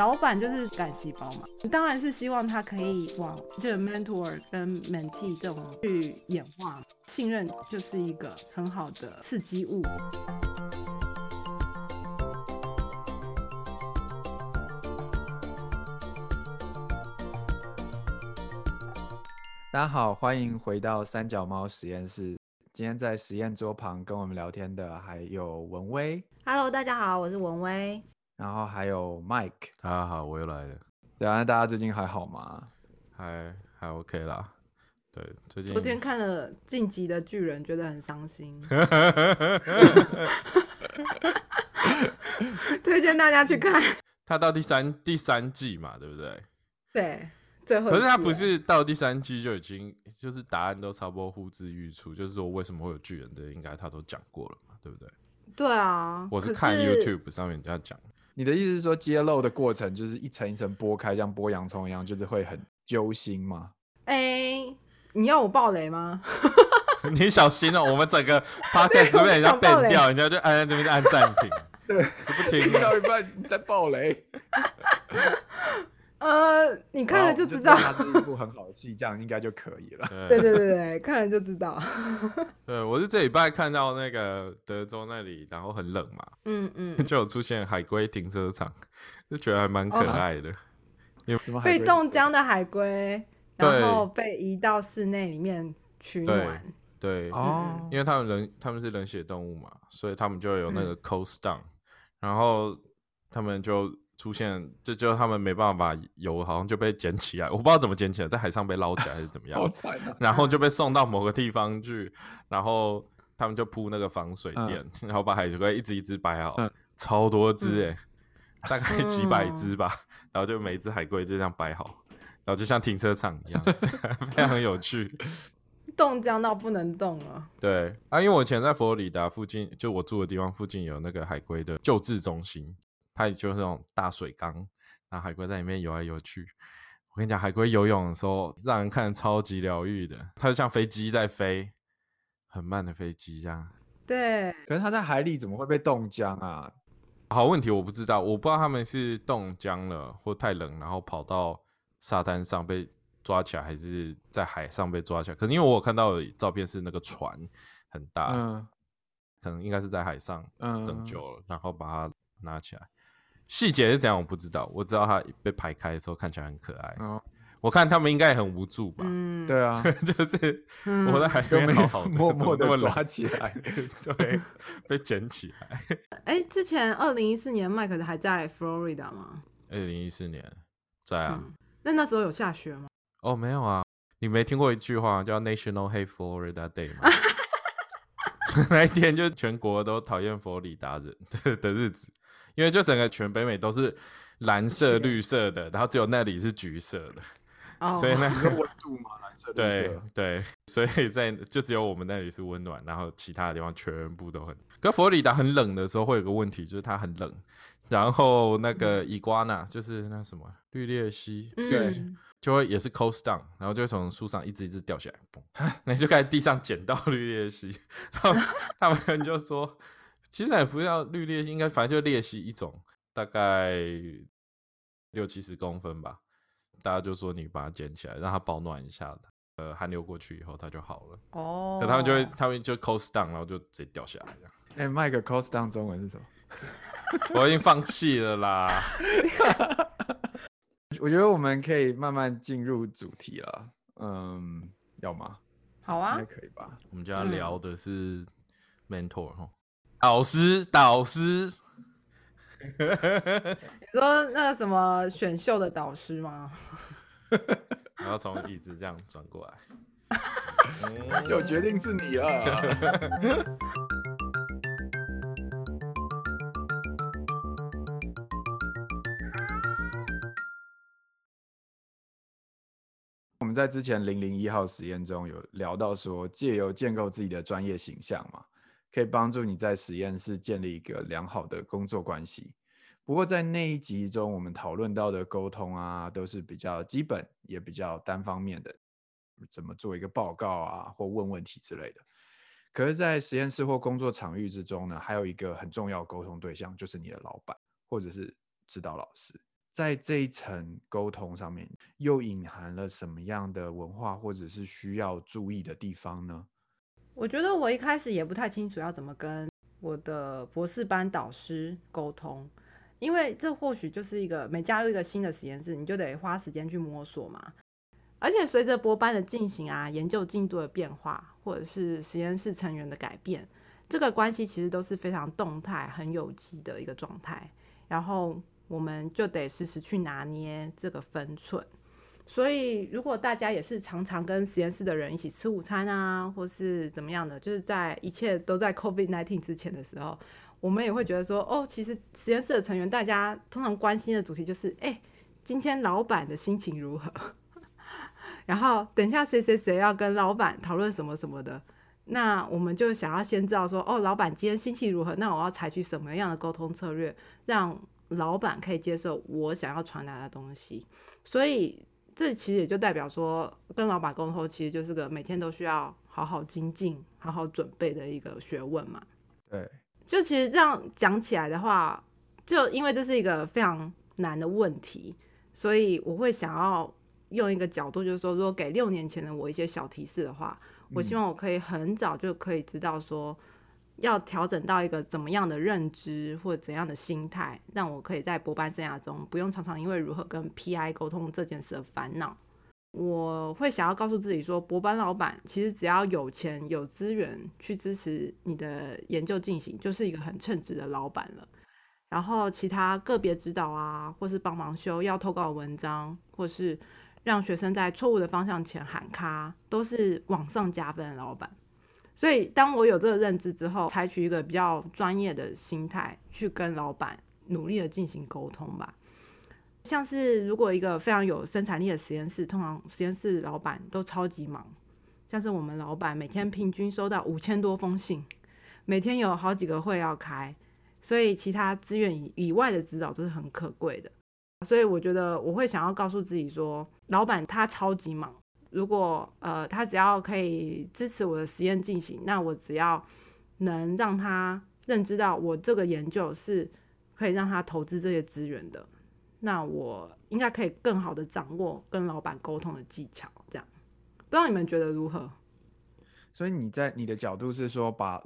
导板就是干细胞嘛，你当然是希望他可以往就是 mentor 跟 mentee 这种去演化，信任就是一个很好的刺激物。大家好，欢迎回到三脚猫实验室。今天在实验桌旁跟我们聊天的还有文威，Hello，大家好，我是文威。然后还有 Mike。大家好，我又来了，对啊，大家最近还好吗？还还 OK 啦。对，最近昨天看了《晋级的巨人》，觉得很伤心，推荐大家去看。他到第三第三季嘛，对不对？对，最后可是他不是到第三季就已经就是答案都差不多呼之欲出，就是说为什么会有巨人的，应该他都讲过了嘛，对不对？对啊，我是看 YouTube 上面人家讲，你的意思是说揭露的过程就是一层一层剥开，像剥洋葱一样，就是会很揪心吗？哎、你要我爆雷吗？你小心哦、我们整个 podcast 被人家想爆 ban 掉，人家就按在这边按暂停，对，不听听到一半你在爆雷，呃，你看了就就知道。它是一部很好的戏，这样应该就可以了。对对对对，看了就知道。对，我是这礼拜看到那个德州那里，然后很冷嘛，嗯嗯，就有出现海龟停车场，就觉得还蛮可哦爱的。什么被冻僵的海龟，然后被移到室内里面取暖。对，哦，因为他们人他们是冷血动物嘛，所以他们就有那个嗯 coast down，、然后他们就出现，就就他们没办法游，好像就被捡起来，我不知道怎么捡起来，在海上被捞起来还是怎么样！然后就被送到某个地方去，然后他们就铺那个防水垫，然后把海龟一只一只摆好，嗯超多只哎、大概几百嗯只吧，然后就每一只海龟就这样摆好，然后就像停车场一样，非常有趣。冻僵到不能动了。对啊，因为我以前在佛罗里达附近，就我住的地方附近有那个海龟的救治中心，它也就是那种大水缸，然后海龟在里面游来游去。我跟你讲，海龟游泳的时候让人看超级疗愈的，它就像飞机在飞，很慢的飞机这样。对，可是它在海里怎么会被冻僵啊？好问题，我不知道，我不知道他们是冻僵了或太冷，然后跑到沙滩上被抓起来，还是在海上被抓起来。可能因为我有看到的照片是那个船很大，嗯可能应该是在海上嗯，拯救了，然后把它拿起来。细节是怎样我不知道，我知道它被排开的时候看起来很可爱。哦，我看他们应该也很无助吧，嗯，对啊，就是嗯我在海边好好的，默默的抓起来。对，被捡起来。哎，之前二零一四年麦克还在 Florida 吗？二零一四年在啊，嗯，那那时候有下雪吗？哦没有啊，你没听过一句话叫 National Hate Florida Day 吗？那一天就全国都讨厌佛罗里达人的的日子，因为就整个全北美都是蓝色、是绿色的，然后只有那里是橘色的。哦，所以那你说温度嘛？蓝色、绿对色。对，所以在就只有我们那里是温暖，然后其他的地方全部都很。可佛罗里达很冷的时候，会有个问题，就是它很冷，然后那个伊瓜纳就是那什么绿鬣蜥，嗯，就会也是 coast down，然后就会从树上一只一只掉下来，嘣，那就开始地上捡到绿鬣蜥，然后 他们就说，其实也不叫绿鬣蜥，应该反正就鬣蜥一种，大概六七十公分吧。大家就说你把它捡起来，让它保暖一下，呃，寒流过去以后它就好了。哦，那他们就会，他们就 coast down，然后就直接掉下来这样。哎，麦克 cost down 中文是什么？我已经放弃了啦。我觉得我们可以慢慢进入主题了。嗯，要吗？好啊应该，可以吧？我们今天聊的是 mentor 哈，导师，导师。你说那个什么选秀的导师吗？然后从椅子这样转过来。嗯就决定是你了。我们在之前零零一号实验中有聊到说，借由建构自己的专业形象嘛，可以帮助你在实验室建立一个良好的工作关系。不过在那一集中，我们讨论到的沟通啊，都是比较基本，也比较单方面的，怎么做一个报告啊，或问问题之类的。可是，在实验室或工作场域之中呢，还有一个很重要沟通对象，就是你的老板或者是指导老师。在这一层沟通上面，又隐含了什么样的文化或者是需要注意的地方呢？我觉得我一开始也不太清楚要怎么跟我的博士班导师沟通，因为这或许就是一个每加入一个新的实验室，你就得花时间去摸索嘛。而且随着博班的进行啊，研究进度的变化，或者是实验室成员的改变，这个关系其实都是非常动态、很有机的一个状态。然后我们就得时时去拿捏这个分寸。所以，如果大家也是常常跟实验室的人一起吃午餐啊，或是怎么样的，就是在一切都在 COVID-19 之前的时候，我们也会觉得说，哦，其实实验室的成员大家通常关心的主题就是，哎，今天老板的心情如何？然后等一下谁谁谁要跟老板讨论什么什么的，那我们就想要先知道说，哦，老板今天心情如何？那我要采取什么样的沟通策略，让老板可以接受我想要传达的东西？所以。这其实也就代表说，跟老板沟通其实就是个每天都需要好好精进、好好准备的一个学问嘛。对，就其实这样讲起来的话，就因为这是一个非常难的问题，所以我会想要用一个角度，就是说，如果给六年前的我一些小提示的话，我希望我可以很早就可以知道说。要调整到一个怎么样的认知或者怎样的心态，让我可以在博班生涯中不用常常因为如何跟 PI 沟通这件事而烦恼。我会想要告诉自己说，博班老板其实只要有钱有资源去支持你的研究进行，就是一个很称职的老板了。然后其他个别指导啊，或是帮忙修要投稿的文章，或是让学生在错误的方向前喊卡，都是往上加分的老板。所以，当我有这个认知之后，采取一个比较专业的心态去跟老板努力的进行沟通吧。像是如果一个非常有生产力的实验室，通常实验室老板都超级忙，像是我们老板每天平均收到五千多封信，每天有好几个会要开，所以其他资源以以外的指导都是很可贵的。所以我觉得我会想要告诉自己说，老板他超级忙。如果呃，他只要可以支持我的实验进行，那我只要能让他认知到我这个研究是可以让他投资这些资源的，那我应该可以更好的掌握跟老板沟通的技巧。这样，不知道你们觉得如何？所以你在你的角度是说，把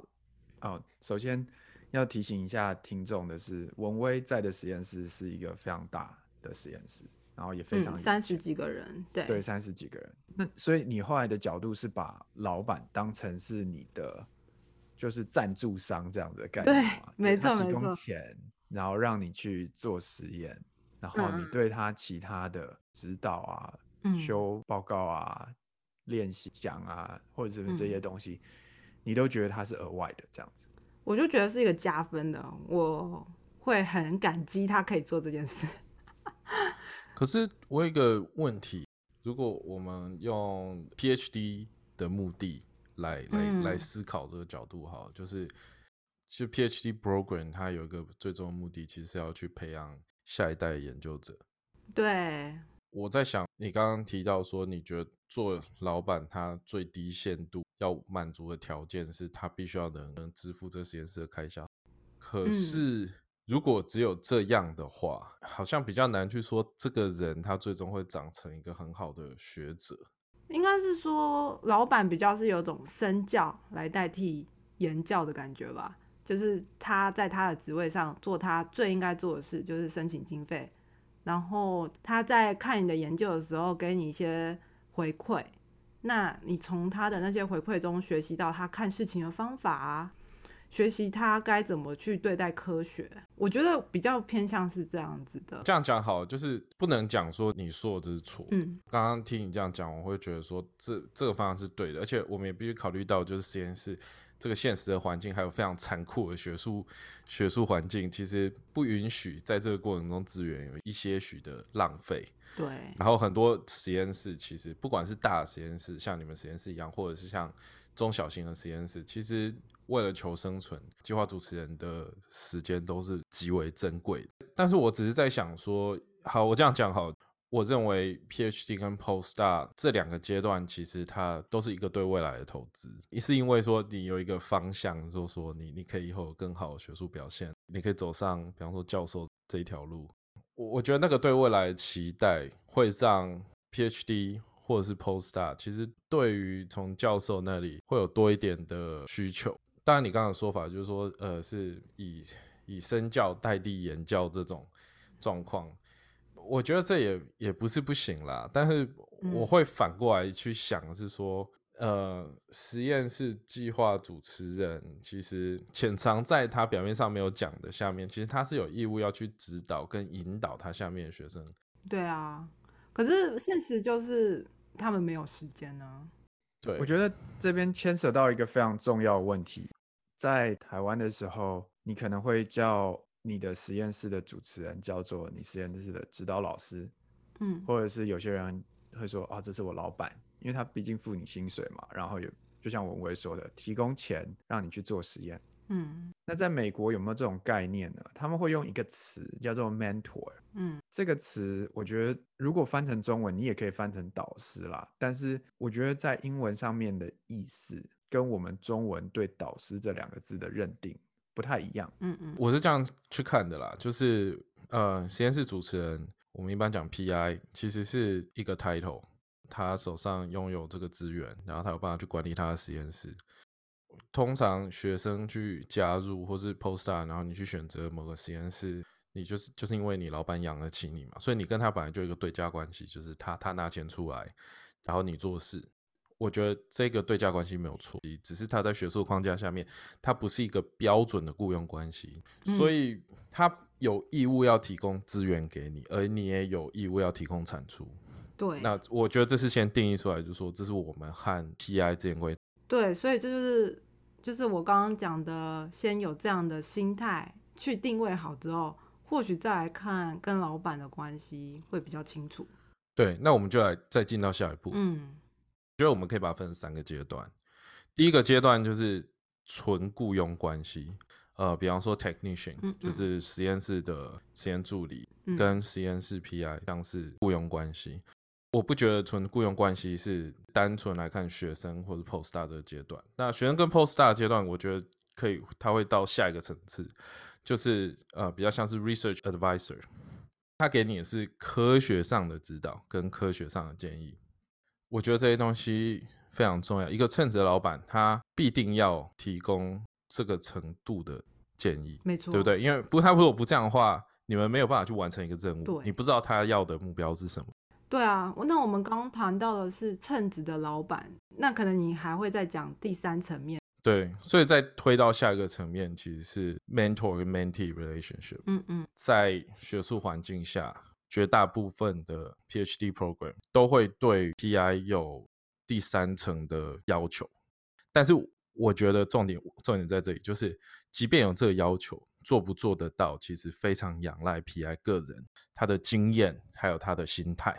哦，首先要提醒一下听众的是，文威在的实验室是一个非常大的实验室。然后也非常三十几个人，对对，三十几个人。那所以你后来的角度是把老板当成是你的，就是赞助商这样子的概念吗？没错没错。钱，然后让你去做实验，然后你对他其他的指导啊、修报告啊、练习讲啊，或者是这些东西，你都觉得他是额外的这样子。我就觉得是一个加分的，我会很感激他可以做这件事。可是我有一个问题，如果我们用 PhD 的目的来来来思考这个角度哈，就是就 PhD program 它有一个最终的目的，其实是要去培养下一代研究者。对，我在想，你刚刚提到说，你觉得做老板他最低限度要满足的条件是他必须要能能支付这个实验室的开销，可是。如果只有这样的话，好像比较难去说这个人他最终会长成一个很好的学者。应该是说，老板比较是有种身教来代替言教的感觉吧。就是他在他的职位上做他最应该做的事，就是申请经费，然后他在看你的研究的时候给你一些回馈，那你从他的那些回馈中学习到他看事情的方法。学习他该怎么去对待科学，我觉得比较偏向是这样子的。这样讲好，就是不能讲说你说的这是错。嗯，刚刚听你这样讲，我会觉得说这这个方向是对的，而且我们也必须考虑到，就是实验室这个现实的环境，还有非常残酷的学术学术环境，其实不允许在这个过程中资源有一些许的浪费。对。然后很多实验室其实不管是大的实验室，像你们实验室一样，或者是像中小型的实验室，其实。为了求生存，计划主持人的时间都是极为珍贵。但是我只是在想说，好，我这样讲好。我认为 PhD 跟 Postdoc 这两个阶段，其实它都是一个对未来的投资。一是因为说你有一个方向，就是说你你可以以后有更好的学术表现，你可以走上比方说教授这一条路。我我觉得那个对未来的期待会让 PhD 或者是 Postdoc，其实对于从教授那里会有多一点的需求。当然，你刚刚的说法就是说，呃，是以以身教代替言教这种状况，我觉得这也也不是不行啦。但是我会反过来去想，是说，呃，实验室计划主持人其实潜藏在他表面上没有讲的下面，其实他是有义务要去指导跟引导他下面的学生。对啊，可是现实就是他们没有时间呢。对，我觉得这边牵扯到一个非常重要的问题，在台湾的时候，你可能会叫你的实验室的主持人叫做你实验室的指导老师，嗯，或者是有些人会说啊，这是我老板，因为他毕竟付你薪水嘛，然后也就像文威说的，提供钱让你去做实验。嗯那在美国有没有这种概念呢？他们会用一个词叫做 mentor，嗯这个词，我觉得如果翻成中文，你也可以翻成导师啦。但是我觉得在英文上面的意思，跟我们中文对导师这两个字的认定不太一样。嗯嗯我是这样去看的啦，就是呃，实验室主持人，我们一般讲 PI，其实是一个 title，他手上拥有这个资源，然后他有办法去管理他的实验室。通常学生去加入或是 postdoc，然后你去选择某个实验室，你就是就是因为你老板养得起你嘛，所以你跟他本来就有一个对价关系，就是他他拿钱出来，然后你做事。我觉得这个对价关系没有错，只是他在学术框架下面，他不是一个标准的雇佣关系，所以他有义务要提供资源给你，而你也有义务要提供产出。对，那我觉得这是先定义出来，就是说这是我们和 PI 之间规。对，所以这就是就是我刚刚讲的，先有这样的心态去定位好之后，或许再来看跟老板的关系会比较清楚。对，那我们就来再进到下一步。嗯觉得我们可以把它分成三个阶段。第一个阶段就是纯雇佣关系，呃，比方说 technician，、嗯嗯就是实验室的实验助理，嗯跟实验室 PI 像是雇佣关系。我不觉得纯雇佣关系是单纯来看学生或者 postdoc 这个阶段。那学生跟 postdoc 阶段，我觉得可以，他会到下一个层次，就是呃比较像是 research advisor，他给你的是科学上的指导跟科学上的建议。我觉得这些东西非常重要。一个称职的老板，他必定要提供这个程度的建议，没错，对不？对？因为不，他如果不这样的话，你们没有办法去完成一个任务，对你不知道他要的目标是什么。对啊，那我们刚刚谈到的是称职的老板，那可能你还会再讲第三层面。对，所以再推到下一个层面，其实是 mentor 跟 mentee relationship。嗯嗯在学术环境下，绝大部分的 PhD program 都会对 PI 有第三层的要求，但是我觉得重点重点在这里，就是即便有这个要求，做不做得到，其实非常仰赖 PI 个人他的经验还有他的心态。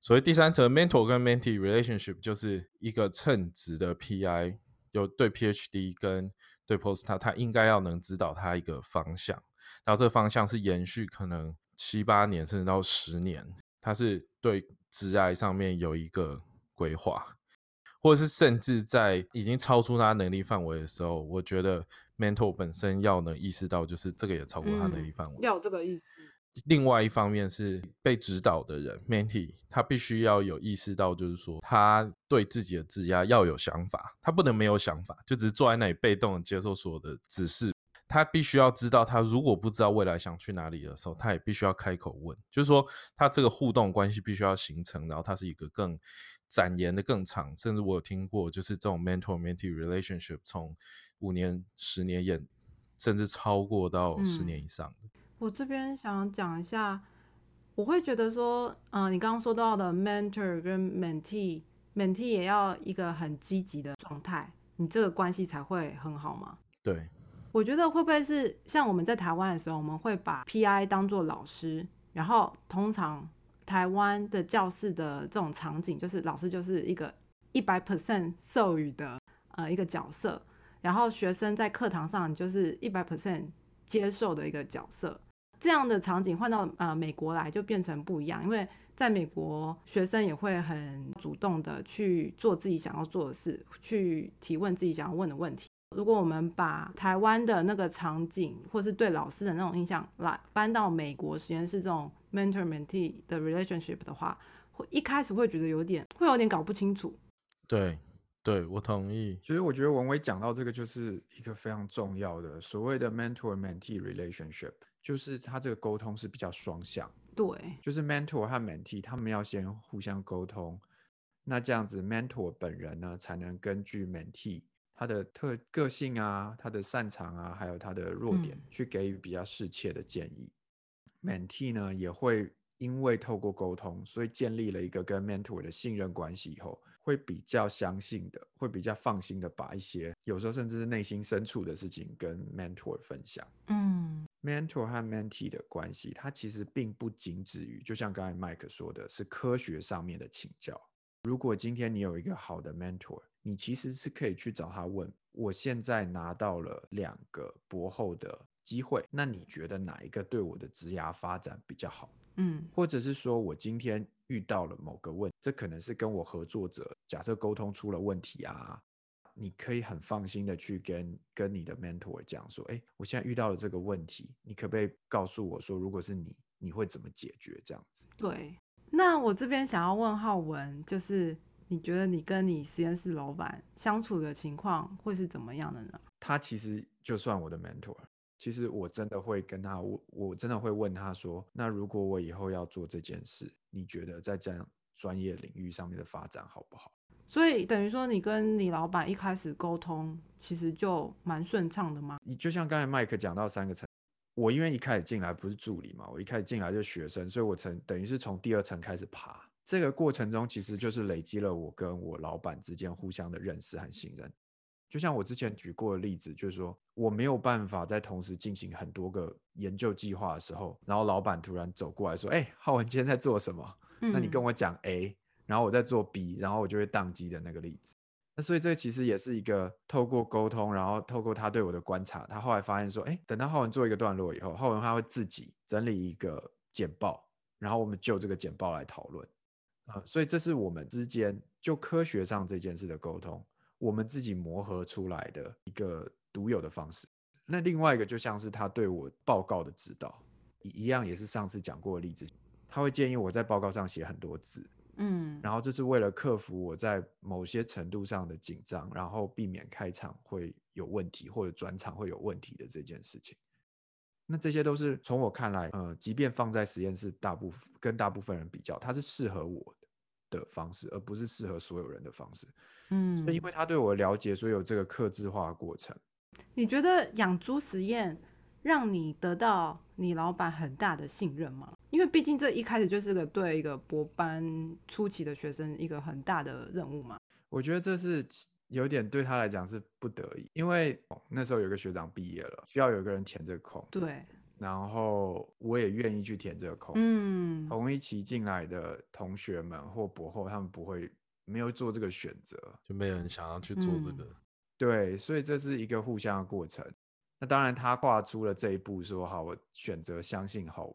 所以第三层 mentor 跟 mentee relationship 就是一个称职的 PI 有对 PhD 跟对 postdoc，他应该要能指导他一个方向。然后这个方向是延续可能七八年甚至到十年，他是对职涯上面有一个规划，或者是甚至在已经超出他能力范围的时候，我觉得 mentor 本身要能意识到，就是这个也超过他能力范围。要有这个意思。另外一方面是被指导的人 mentee，他必须要有意识到，就是说他对自己的质押要有想法，他不能没有想法，就只是坐在那里被动的接受所有的指示。他必须要知道，他如果不知道未来想去哪里的时候，他也必须要开口问。就是说，他这个互动关系必须要形成，然后他是一个更展延的更长，甚至我有听过，就是这种 mentor mentee relationship 从五年、十年演，甚至超过到十嗯年以上的。我这边想讲一下，我会觉得说，嗯、你刚刚说到的 mentor 跟 mentee，mentee 也要一个很积极的状态，你这个关系才会很好嘛。对，我觉得会不会是像我们在台湾的时候，我们会把 PI 当做老师，然后通常台湾的教室的这种场景，就是老师就是一个一百 percent 授予的呃一个角色，然后学生在课堂上就是一百 percent 接受的一个角色。这样的场景换到呃美国来就变成不一样，因为在美国学生也会很主动的去做自己想要做的事，去提问自己想要问的问题。如果我们把台湾的那个场景，或是对老师的那种印象来搬到美国实验室这种 mentor mentee 的 relationship 的话，会一开始会觉得有点会有点搞不清楚。对，对我同意。其实我觉得文威讲到这个就是一个非常重要的所谓的 mentor mentee relationship，就是他这个沟通是比较双向，对，就是 mentor 和 mentee 他们要先互相沟通，那这样子 mentor 本人呢才能根据 mentee 他的特个性啊、他的擅长啊，还有他的弱点，嗯去给予比较适切的建议。mentee 呢也会因为透过沟通，所以建立了一个跟 mentor 的信任关系以后，会比较相信的，会比较放心的把一些有时候甚至是内心深处的事情跟 mentor 分享。嗯 mentor 和 mentee 的关系，它其实并不仅止于，就像刚才 Mike 说的，是科学上面的请教。如果今天你有一个好的 mentor，你其实是可以去找他问：我现在拿到了两个博后的机会，那你觉得哪一个对我的职涯发展比较好？嗯或者是说我今天遇到了某个问这可能是跟我合作者假设沟通出了问题啊，你可以很放心的去跟跟你的 mentor 讲说，哎，我现在遇到了这个问题，你可不可以告诉我说，如果是你，你会怎么解决？这样子。对。那我这边想要问浩文，就是你觉得你跟你实验室老板相处的情况会是怎么样的呢？他其实就算我的 mentor，其实我真的会跟他，我我真的会问他说，那如果我以后要做这件事，你觉得在这样专业领域上面的发展好不好？所以等于说，你跟你老板一开始沟通，其实就蛮顺畅的吗？你就像刚才麦克讲到三个层，我因为一开始进来不是助理嘛，我一开始进来就是学生，所以我曾等于是从第二层开始爬。这个过程中，其实就是累积了我跟我老板之间互相的认识和信任。就像我之前举过的例子，就是说我没有办法在同时进行很多个研究计划的时候，然后老板突然走过来说：“哎、浩文今天在做什么？那你跟嗯我讲 A，然后我在做 B，然后我就会宕机的那个例子。那所以这其实也是一个透过沟通，然后透过他对我的观察，他后来发现说，哎，等到浩文做一个段落以后，浩文他会自己整理一个简报，然后我们就这个简报来讨论。啊、所以这是我们之间就科学上这件事的沟通，我们自己磨合出来的一个独有的方式。那另外一个就像是他对我报告的指导，一一样也是上次讲过的例子，他会建议我在报告上写很多字，嗯然后这是为了克服我在某些程度上的紧张，然后避免开场会有问题或者转场会有问题的这件事情。那这些都是从我看来，呃，即便放在实验室，大部分跟大部分人比较，它是适合我的的方式，而不是适合所有人的方式。嗯所以因为他对我的了解，所以有这个克制化的过程。你觉得养猪实验让你得到你老板很大的信任吗？因为毕竟这一开始就是个对一个博班初期的学生一个很大的任务嘛。我觉得这是其有点对他来讲是不得已，因为哦那时候有个学长毕业了，需要有个人填这个空，对，然后我也愿意去填这个空。嗯同一期进来的同学们或博后，他们不会没有做这个选择，就没有人想要去做这嗯个。对，所以这是一个互相的过程。那当然，他跨出了这一步，说好，我选择相信浩文，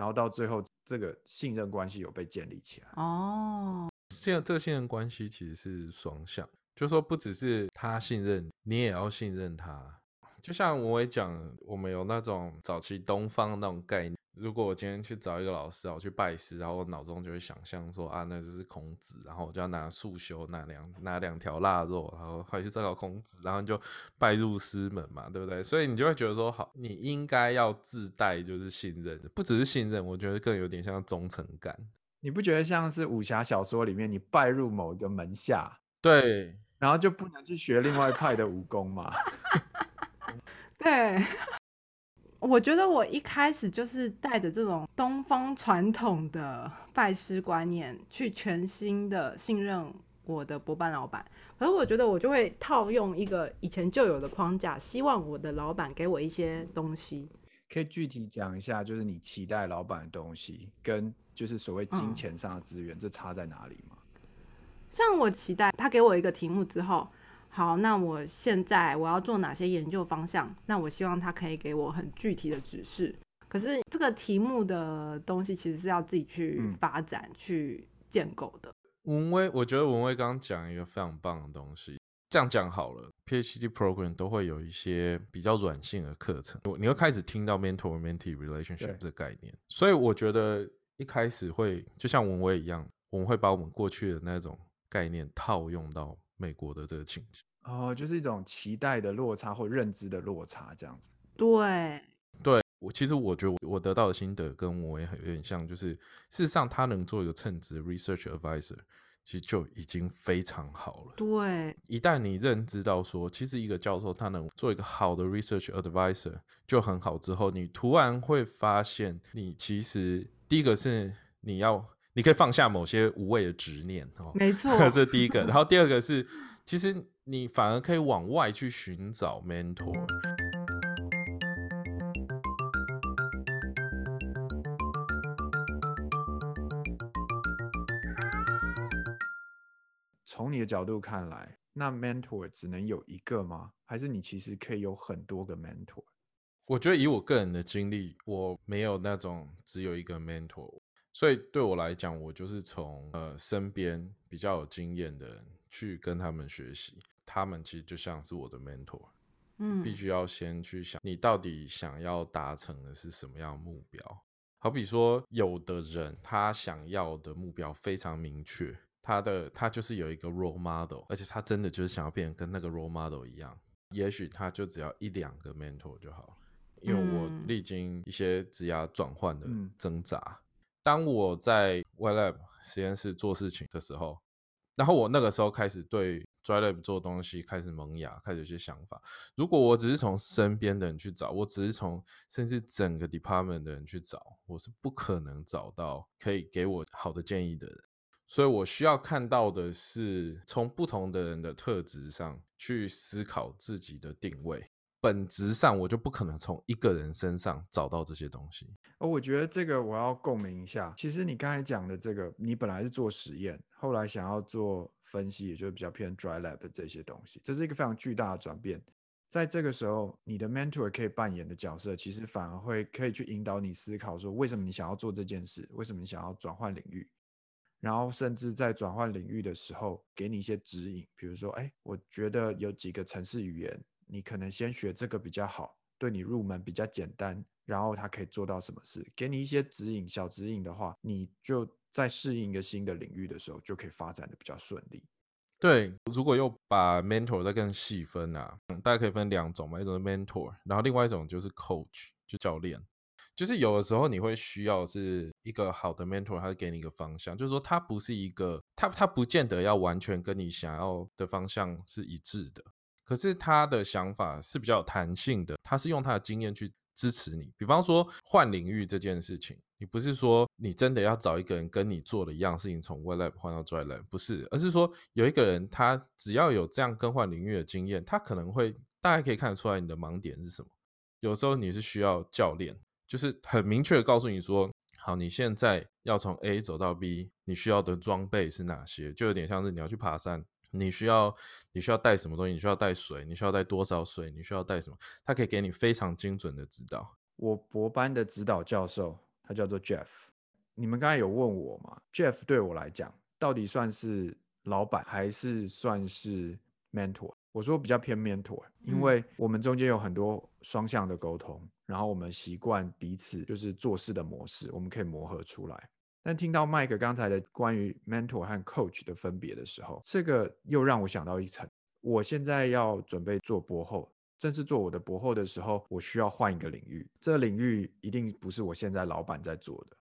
然后到最后，这个信任关系有被建立起来。哦，现在这个信任关系其实是双向，就说不只是他信任你，也要信任他。就像我也讲，我们有那种早期东方那种概念。如果我今天去找一个老师啊，我去拜师，然后我脑中就会想象说啊，那就是孔子，然后我就要拿束修，拿两拿两条腊肉，然后还去找孔子，然后你就拜入师门嘛，对不对？所以你就会觉得说，好，你应该要自带就是信任，不只是信任，我觉得更有点像忠诚感。你不觉得像是武侠小说里面，你拜入某一个门下，对，然后就不能去学另外派的武功嘛？对，我觉得我一开始就是带着这种东方传统的拜师观念，去全新的信任我的博班老板。可是我觉得我就会套用一个以前就有的框架，希望我的老板给我一些东西。可以具体讲一下，就是你期待老板的东西，跟就是所谓金嗯钱上的资源，这差在哪里吗？像我期待他给我一个题目之后，好，那我现在我要做哪些研究方向？那我希望他可以给我很具体的指示。可是这个题目的东西其实是要自己去嗯发展、去建构的。文威，我觉得文威刚刚讲一个非常棒的东西，这样讲好了，PhD program 都会有一些比较软性的课程，你会开始听到 mentor-mentee relationship 这个概念。所以我觉得一开始会就像文威一样，我们会把我们过去的那种概念套用到美国的这个情景。哦，就是一种期待的落差或认知的落差这样子。对，对我其实我觉得我我得到的心得跟我也很有点像，就是事实上他能做一个称职的 research advisor，其实就已经非常好了。对，一旦你认知到说，其实一个教授他能做一个好的 research advisor 就很好之后，你突然会发现，你其实第一个是你要你可以放下某些无谓的执念哦，没错，这是第一个。然后第二个是，其实你反而可以往外去寻找 mentor。从你的角度看来，那 mentor 只能有一个吗？还是你其实可以有很多个 mentor？我觉得以我个人的经历，我没有那种只有一个 mentor，所以对我来讲，我就是从呃身边比较有经验的人去跟他们学习，他们其实就像是我的 mentor。嗯，必须要先去想，你到底想要达成的是什么样的目标？好比说，有的人他想要的目标非常明确，他的他就是有一个 role model，而且他真的就是想要变成跟那个 role model 一样。也许他就只要一两个 mentor 就好了。因为我嗯历经一些职涯转换的嗯挣扎，当我在 YLab 实验室做事情的时候，然后我那个时候开始对 DryLab 做东西开始萌芽，开始有些想法。如果我只是从身边的人去找，我只是从甚至整个 department 的人去找，我是不可能找到可以给我好的建议的人。所以我需要看到的是从不同的人的特质上去思考自己的定位。本质上，我就不可能从一个人身上找到这些东西。哦，我觉得这个我要共鸣一下。其实你刚才讲的这个，你本来是做实验，后来想要做分析，也就是比较偏 dry lab 的这些东西，这是一个非常巨大的转变。在这个时候，你的 mentor 可以扮演的角色，其实反而会可以去引导你思考，说为什么你想要做这件事，为什么你想要转换领域，然后甚至在转换领域的时候，给你一些指引，比如说，哎，我觉得有几个城市语言，你可能先学这个比较好，对你入门比较简单，然后它可以做到什么事，给你一些指引，小指引的话，你就在适应一个新的领域的时候，就可以发展的比较顺利。对，如果又把 mentor 再更细分啊，大概可以分两种嘛，一种是 mentor，然后另外一种就是 coach，就教练。就是有的时候你会需要是一个好的 mentor，他是给你一个方向，就是说他不是一个，他他不见得要完全跟你想要的方向是一致的，可是他的想法是比较有弹性的，他是用他的经验去支持你。比方说换领域这件事情，你不是说你真的要找一个人跟你做的一样事情，从 Web Lab 换到 Dry Lab，不是，而是说有一个人他只要有这样更换领域的经验，他可能会大概可以看得出来你的盲点是什么。有时候你是需要教练，就是很明确的告诉你说，好，你现在要从 A 走到 B，你需要的装备是哪些？就有点像是你要去爬山，你需要你需要带什么东西？你需要带水，你需要带多少水？你需要带什么？他可以给你非常精准的指导。我博班的指导教授，他叫做 Jeff。你们刚才有问我嘛？Jeff 对我来讲，到底算是老板还是算是 mentor？我说比较偏 mentor，因嗯为我们中间有很多双向的沟通，然后我们习惯彼此就是做事的模式，我们可以磨合出来。但听到麦克刚才的关于 mentor 和 coach 的分别的时候，这个又让我想到一层。我现在要准备做博后，正式做我的博后的时候，我需要换一个领域。这领域一定不是我现在老板在做的，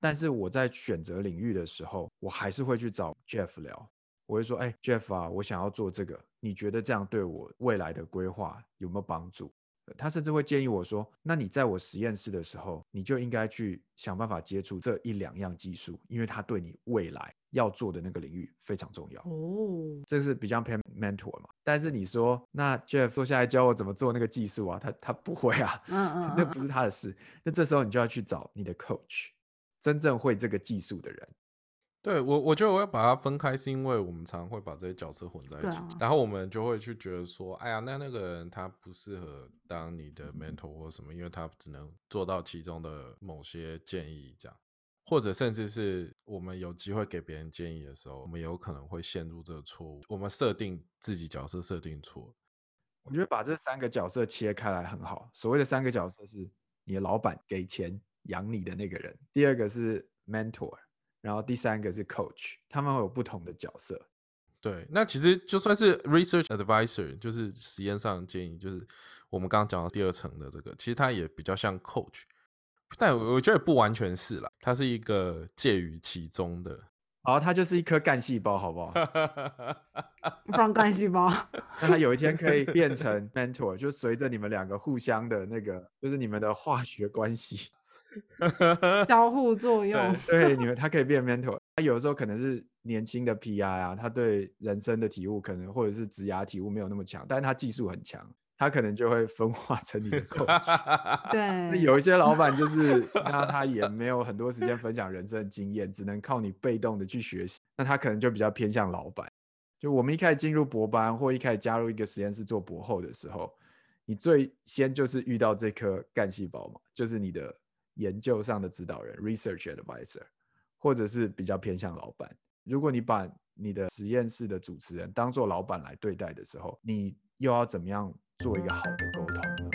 但是我在选择领域的时候，我还是会去找 Jeff 聊。我会说：“哎、j e f f 啊，我想要做这个，你觉得这样对我未来的规划有没有帮助？”呃他甚至会建议我说：“那你在我实验室的时候，你就应该去想办法接触这一两样技术，因为它对你未来要做的那个领域非常重要。”哦，这是比较偏 mentor 嘛。但是你说，那 Jeff 坐下来教我怎么做那个技术啊，他他不会啊，嗯嗯那不是他的事。那这时候你就要去找你的 coach，真正会这个技术的人。对我，我觉得我要把它分开，是因为我们常常会把这些角色混在一起，啊然后我们就会去觉得说，哎呀，那那个人他不适合当你的 mentor 或什么，因为他只能做到其中的某些建议，这样。或者甚至是我们有机会给别人建议的时候，我们有可能会陷入这个错误。我们设定自己角色设定错，我觉得把这三个角色切开来很好。所谓的三个角色是你的老板给钱养你的那个人，第二个是 mentor，然后第三个是 coach，他们会有不同的角色。对，那其实就算是 research advisor，就是实验上的建议，就是我们刚刚讲到第二层的这个，其实它也比较像 coach，但我我觉得不完全是啦，它是一个介于其中的。好，它就是一颗干细胞，好不好？放干细胞，那它有一天可以变成 mentor，就随着你们两个互相的那个，就是你们的化学关系，交互作用。对，你们他可以变 mentor。他有的时候可能是年轻的 PR 啊，他对人生的体悟可能或者是职涯体悟没有那么强，但是他技术很强，他可能就会分化成你的 coach。对，有一些老板就 是，那他也没有很多时间分享人生的经验，只能靠你被动的去学习，那他可能就比较偏向老板。就我们一开始进入博班或一开始加入一个实验室做博后的时候，你最先就是遇到这颗干细胞嘛，就是你的研究上的指导人 （research advisor），或者是比较偏向老板。如果你把你的实验室的主持人当做老板来对待的时候，你又要怎么样做一个好的沟通呢？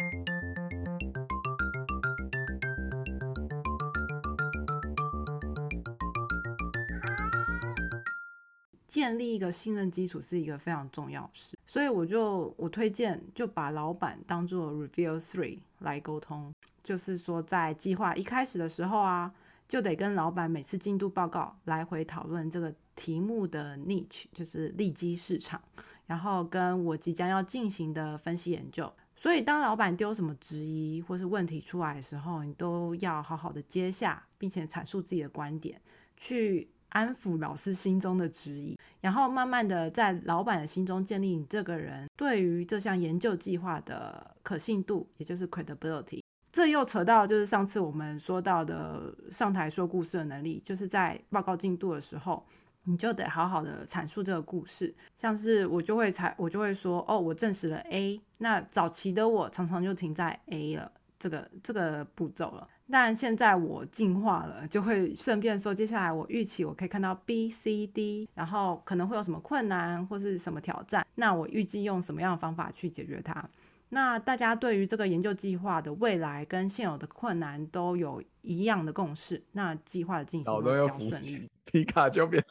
建立一个信任基础是一个非常重要的事，所以我就我推荐就把老板当做 Review Three 来沟通，就是说在计划一开始的时候啊，就得跟老板每次进度报告来回讨论这个题目的 niche，就是利基市场，然后跟我即将要进行的分析研究。所以当老板丢什么质疑或是问题出来的时候，你都要好好的接下，并且阐述自己的观点，去安抚老师心中的质疑，然后慢慢的在老板的心中建立你这个人对于这项研究计划的可信度，也就是 credibility。这又扯到就是上次我们说到的上台说故事的能力，就是在报告进度的时候，你就得好好的阐述这个故事。像是我就会才我就会说，哦，我证实了 A，那早期的我常常就停在 A 了，这个这个步骤了。但现在我进化了，就会顺便说，接下来我预期我可以看到 B、C、D，然后可能会有什么困难或是什么挑战，那我预计用什么样的方法去解决它。那大家对于这个研究计划的未来跟现有的困难都有一样的共识，那计划的进行脑都要会比较顺利。皮卡丘变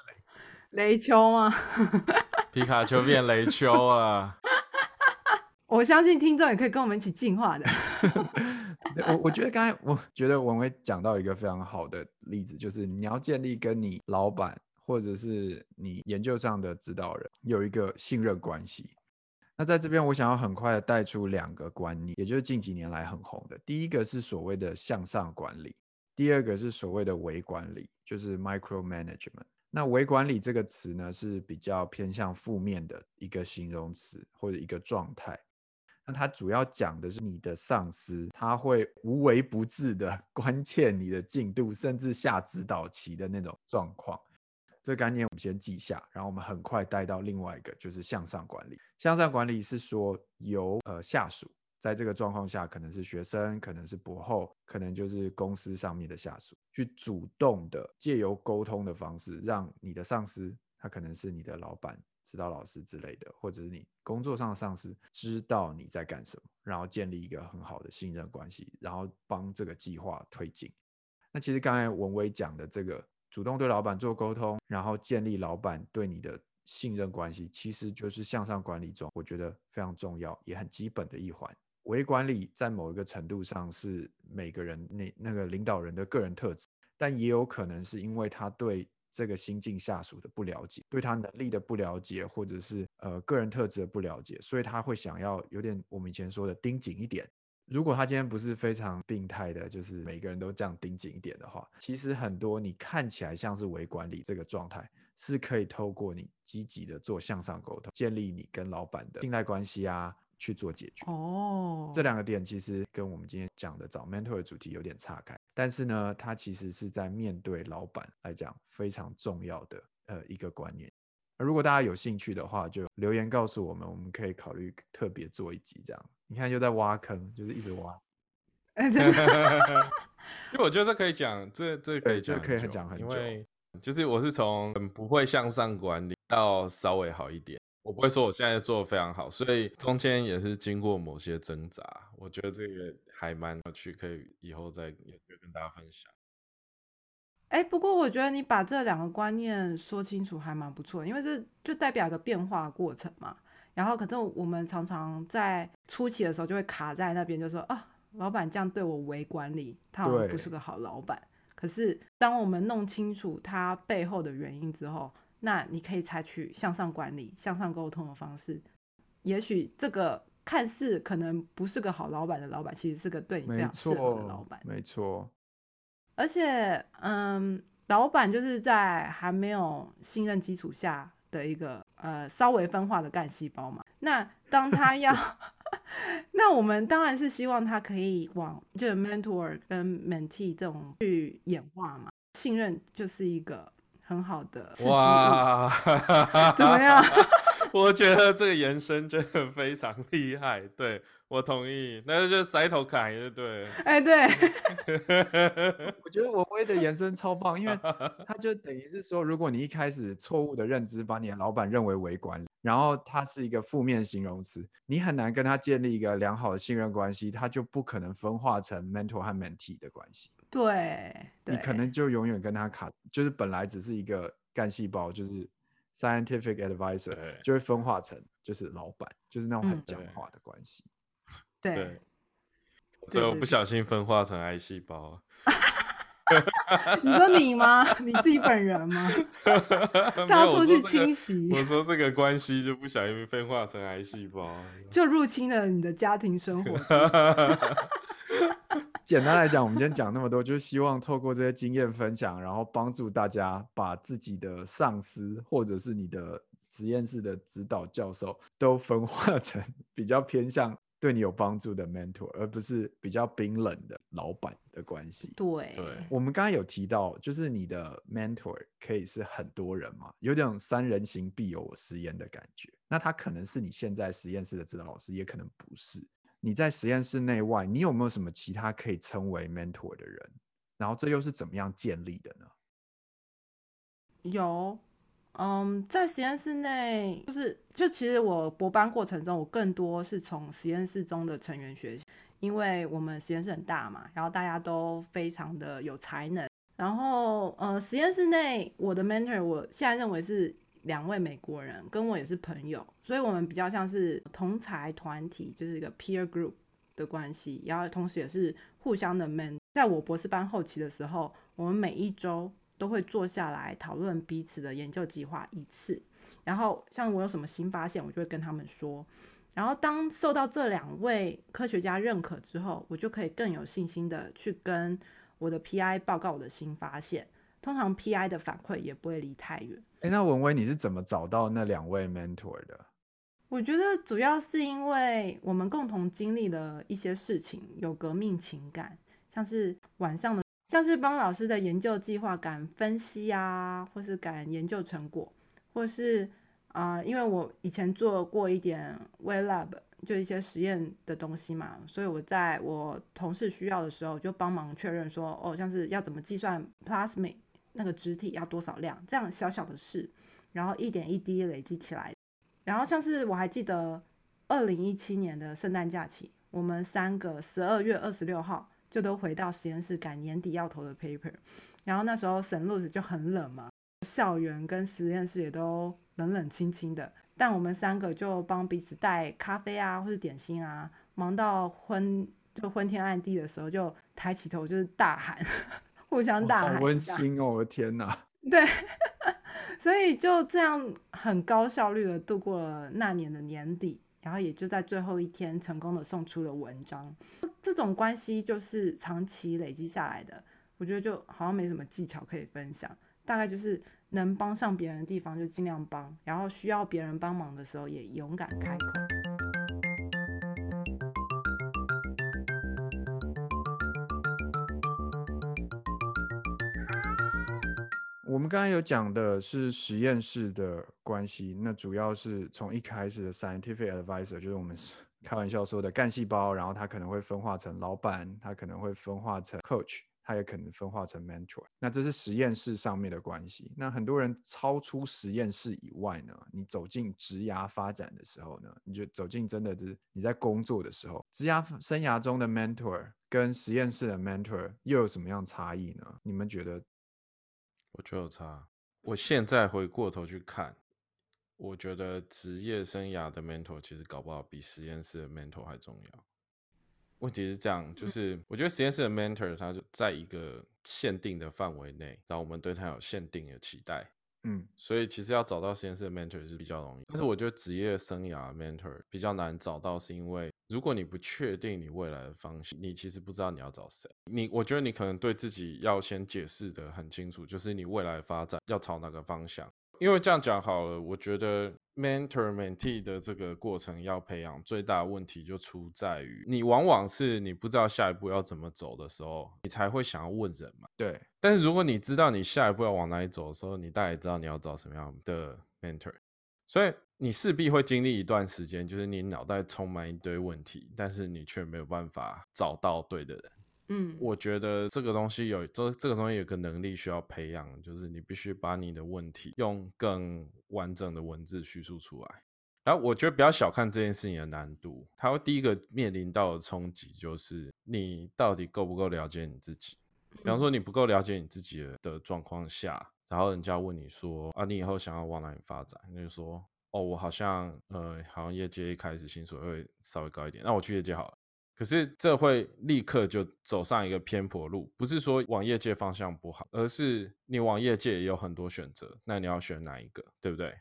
雷 丘吗？皮卡丘变雷丘了，我相信听众也可以跟我们一起进化的。我我觉得刚才我觉得文威讲到一个非常好的例子，就是你要建立跟你老板或者是你研究上的指导人有一个信任关系。那在这边，我想要很快的带出两个观念，也就是近几年来很红的。第一个是所谓的向上管理，第二个是所谓的微管理，就是 micro management。那微管理这个词呢，是比较偏向负面的一个形容词或者一个状态。那它主要讲的是你的上司，他会无微不至的 关切你的进度，甚至下指导棋的那种状况。这个概念我们先记下，然后我们很快带到另外一个，就是向上管理。向上管理是说由呃下属在这个状况下，可能是学生，可能是博后，可能就是公司上面的下属，去主动的借由沟通的方式，让你的上司，他可能是你的老板、指导老师之类的，或者是你工作上的上司，知道你在干什么，然后建立一个很好的信任关系，然后帮这个计划推进。那其实刚才文威讲的这个主动对老板做沟通，然后建立老板对你的信任关系，其实就是向上管理中我觉得非常重要也很基本的一环。微管理在某一个程度上是每个人那那个领导人的个人特质，但也有可能是因为他对这个新进下属的不了解，对他能力的不了解，或者是呃个人特质的不了解，所以他会想要有点我们以前说的盯紧一点。如果他今天不是非常病态的，就是每个人都这样盯紧一点的话，其实很多你看起来像是微管理这个状态，是可以透过你积极的做向上沟通，建立你跟老板的信赖关系啊，去做解决。哦，这两个点其实跟我们今天讲的找 mentor 的主题有点岔开，但是呢，它其实是在面对老板来讲非常重要的呃一个观念。如果大家有兴趣的话，就留言告诉我们，我们可以考虑特别做一集这样。你看，又在挖坑，就是一直挖。哎，真的，因为我觉得这可以讲，这这可以讲可以讲很久因为就是我是从很不会向上管理到稍微好一点，我不会说我现在做的非常好，所以中间也是经过某些挣扎，我觉得这个还蛮有趣，可以以后再跟大家分享。哎，不过我觉得你把这两个观念说清楚还蛮不错，因为这就代表一个变化过程嘛。然后，可是我们常常在初期的时候就会卡在那边，就说啊，老板这样对我微管理，他好像不是个好老板。可是，当我们弄清楚他背后的原因之后，那你可以采取向上管理、向上沟通的方式。也许这个看似可能不是个好老板的老板，其实是个对你非没常适合的老错板，。没错，而且，嗯，老板就是在还没有信任基础下的一个呃稍微分化的干细胞嘛。那当他要，那我们当然是希望他可以往就是 mentor 跟 mentee 这种去演化嘛。信任就是一个很好的哇，怎么样？我觉得这个延伸真的非常厉害，对我同意，那就塞头砍就对了。哎，对，我觉得我威的延伸超棒，因为 他就等于是说，如果你一开始错误的认知，把你的老板认为为管理，然后他是一个负面形容词，你很难跟他建立一个良好的信任关系，他就不可能分化成 mentor 和 mentee 的关系，对，你可能就永远跟他卡，就是本来只是一个干细胞，就是 scientific advisor，就会分化成就是老板，就是那种很嗯僵化的关系。对对，所以我不小心分化成癌细胞。你说你吗？你自己本人吗？他要出去清洗我说这个关系就不小心分化成癌细胞。就入侵了你的家庭生活。简单来讲，我们今天讲那么多，就是希望透过这些经验分享，然后帮助大家把自己的上司或者是你的实验室的指导教授都分化成 比较偏向对你有帮助的 mentor，而不是比较冰冷的老板的关系。对对我们刚刚有提到，就是你的 mentor 可以是很多人嘛，有点三人行必有我师焉的感觉。那他可能是你现在实验室的指导老师，也可能不是。你在实验室内外，你有没有什么其他可以称为 mentor 的人？然后这又是怎么样建立的呢？有，嗯，在实验室内，就是就其实我博班过程中，我更多是从实验室中的成员学习，因为我们实验室很大嘛，然后大家都非常的有才能，然后呃，实验室内我的 mentor，我现在认为是两位美国人，跟我也是朋友，所以我们比较像是同才团体，就是一个 peer group 的关系，然后同时也是互相的 men。在我博士班后期的时候，我们每一周都会坐下来讨论彼此的研究计划一次，然后像我有什么新发现，我就会跟他们说。然后当受到这两位科学家认可之后，我就可以更有信心的去跟我的 PI 报告我的新发现。通常 PI 的反馈也不会离太远。那文威你是怎么找到那两位 mentor 的？我觉得主要是因为我们共同经历了一些事情，有革命情感，像是晚上的，像是帮老师的研究计划赶分析啊，或是赶研究成果，或是啊、因为我以前做过一点 wet lab，就一些实验的东西嘛，所以我在我同事需要的时候，就帮忙确认说，哦，像是要怎么计算 plasmid 那个肢体要多少量，这样小小的事，然后一点一滴累积起来。然后像是我还记得二零一七年的圣诞假期，我们三个十二月二十六号就都回到实验室赶年底要投的 paper。然后那时候圣路子就很冷嘛，校园跟实验室也都冷冷清清的，但我们三个就帮彼此带咖啡啊，或是点心啊，忙到昏就昏天暗地的时候，就抬起头就是大喊，互相大喊，好温。馨哦！我的天哪，对，所以就这样很高效率的度过了那年的年底，然后也就在最后一天成功的送出了文章。这种关系就是长期累积下来的，我觉得就好像没什么技巧可以分享，大概就是能帮上别人的地方就尽量帮，然后需要别人帮忙的时候也勇敢开口。我们刚才有讲的是实验室的关系，那主要是从一开始的 scientific advisor，就是我们开玩笑说的干细胞，然后它可能会分化成老板，它可能会分化成 coach，它也可能分化成 mentor。那这是实验室上面的关系。那很多人超出实验室以外呢，你走进职涯发展的时候呢，你就走进真的是你在工作的时候，职涯生涯中的 mentor 跟实验室的 mentor 又有什么样差异呢？你们觉得？我觉得有差。我现在回过头去看，我觉得职业生涯的 mentor 其实搞不好比实验室的 mentor 还重要。问题是这样，就是我觉得实验室的 mentor 他就在一个限定的范围内，然后我们对他有限定的期待。嗯，所以其实要找到实验室的 mentor 是比较容易，但是我觉得职业生涯 mentor 比较难找到，是因为如果你不确定你未来的方向，你其实不知道你要找谁。你我觉得你可能对自己要先解释的很清楚，就是你未来发展要朝哪个方向。因为这样讲好了，我觉得 mentor mentee 的这个过程要培养，最大的问题就出在于你往往是你不知道下一步要怎么走的时候，你才会想要问人嘛。对。但是如果你知道你下一步要往哪里走的时候，你大概知道你要找什么样的 mentor，所以你势必会经历一段时间，就是你脑袋充满一堆问题，但是你却没有办法找到对的人。嗯，我觉得这个东西有这这个东西有个能力需要培养，就是你必须把你的问题用更完整的文字叙述出来。然后我觉得不要小看这件事情的难度，它会第一个面临到的冲击就是你到底够不够了解你自己。比方说你不够了解你自己的状况下，然后人家问你说啊，你以后想要往哪里发展？你就说哦，我好像呃，好像业界一开始薪水会稍微高一点，那我去业界好了。可是这会立刻就走上一个偏颇路，不是说往业界方向不好，而是你往业界也有很多选择，那你要选哪一个，对不对？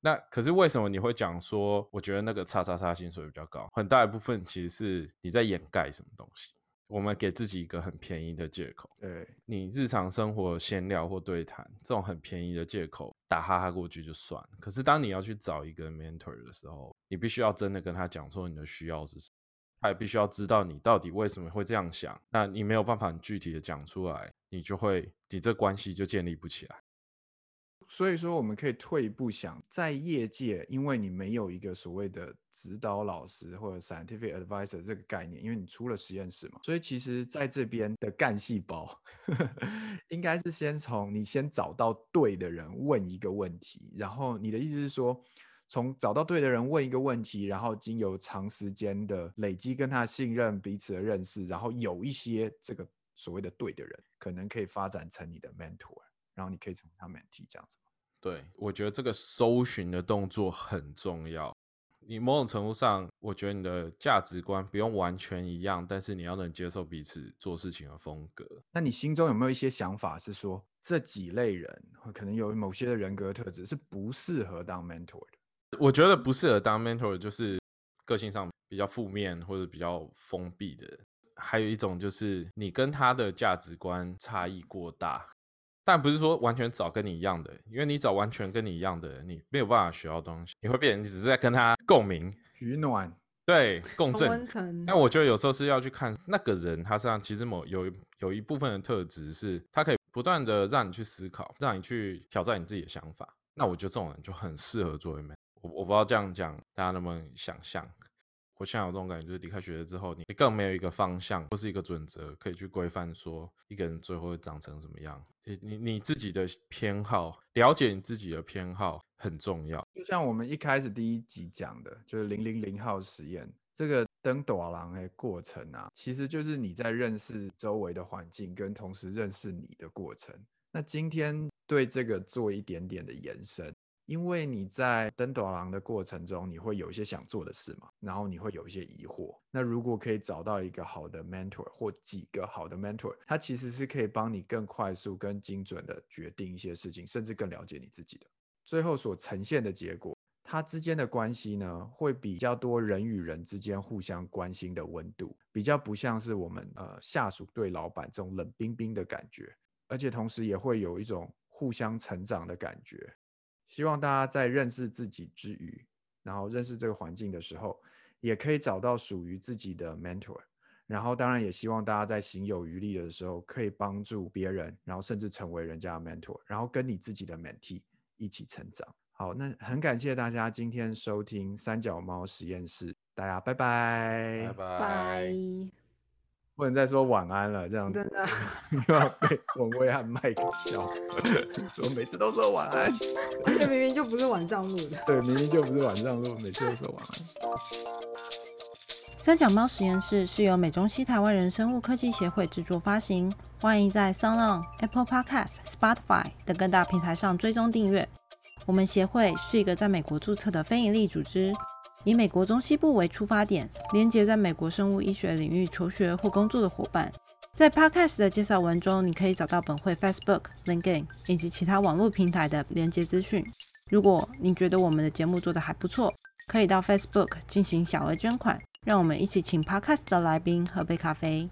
那可是为什么你会讲说，我觉得那个叉叉叉薪水比较高？很大一部分其实是你在掩盖什么东西。我们给自己一个很便宜的借口，对你日常生活闲聊或对谈这种很便宜的借口打哈哈过去就算。可是当你要去找一个 mentor 的时候，你必须要真的跟他讲说你的需要是什么。他也必须要知道你到底为什么会这样想，那你没有办法具体的讲出来，你就会你这关系就建立不起来。所以说，我们可以退一步想，在业界，因为你没有一个所谓的指导老师或者 scientific advisor 这个概念，因为你出了实验室嘛，所以其实在这边的干细胞，应该是先从你先找到对的人问一个问题，然后你的意思是说。从找到对的人问一个问题，然后经由长时间的累积跟他信任、彼此的认识，然后有一些这个所谓的对的人，可能可以发展成你的 mentor，然后你可以成为他 mentee 这样子。对，我觉得这个搜寻的动作很重要。你某种程度上，我觉得你的价值观不用完全一样，但是你要能接受彼此做事情的风格。那你心中有没有一些想法，是说这几类人可能有某些的人格特质是不适合当 mentor 的？我觉得不适合当 mentor，就是个性上比较负面或者比较封闭的。还有一种就是你跟他的价值观差异过大，但不是说完全找跟你一样的，因为你找完全跟你一样的人，你没有办法学到东西，你会变成你只是在跟他共鸣、取暖，对，共振。但我觉得有时候是要去看那个人，他身上其实某有有一部分的特质是，他可以不断的让你去思考，让你去挑战你自己的想法。那我觉得这种人就很适合做 mentor。我我不知道这样讲大家能不能想象，我现在有这种感觉，就是离开学校之后，你更没有一个方向或是一个准则可以去规范说一个人最后会长成什么样。你你你自己的偏好，了解你自己的偏好很重要。就像我们一开始第一集讲的，就是零零零号实验这个登短廊的过程啊，其实就是你在认识周围的环境，跟同时认识你的过程。那今天对这个做一点点的延伸。因为你在登短廊的过程中，你会有一些想做的事嘛，然后你会有一些疑惑。那如果可以找到一个好的 mentor 或几个好的 mentor，他其实是可以帮你更快速、更精准的决定一些事情，甚至更了解你自己的。最后所呈现的结果，它之间的关系呢，会比较多人与人之间互相关心的温度，比较不像是我们呃下属对老板这种冷冰冰的感觉，而且同时也会有一种互相成长的感觉。希望大家在认识自己之余，然后认识这个环境的时候，也可以找到属于自己的 mentor。然后，当然也希望大家在行有余力的时候，可以帮助别人，然后甚至成为人家的 mentor，然后跟你自己的 mentee 一起成长。好，那很感谢大家今天收听三脚猫实验室。大家拜拜，拜拜。拜，不能再说晚安了，这样真的，又要被文威和麦克笑，说每次都说晚安，而且明明就不是晚上录的。对，明明就不是晚上录，每次都说晚安。三脚猫实验室是由美中西台湾人生物科技协会制作发行，欢迎在 SoundOn、Apple Podcast、Spotify 等各大平台上追踪订阅。我们协会是一个在美国注册的非营利组织，以美国中西部为出发点，连接在美国生物医学领域求学或工作的伙伴。在 Podcast 的介绍文中，你可以找到本会 Facebook、LinkedIn 以及其他网络平台的连接资讯。如果你觉得我们的节目做得还不错，可以到 Facebook 进行小额捐款，让我们一起请 Podcast 的来宾喝杯咖啡。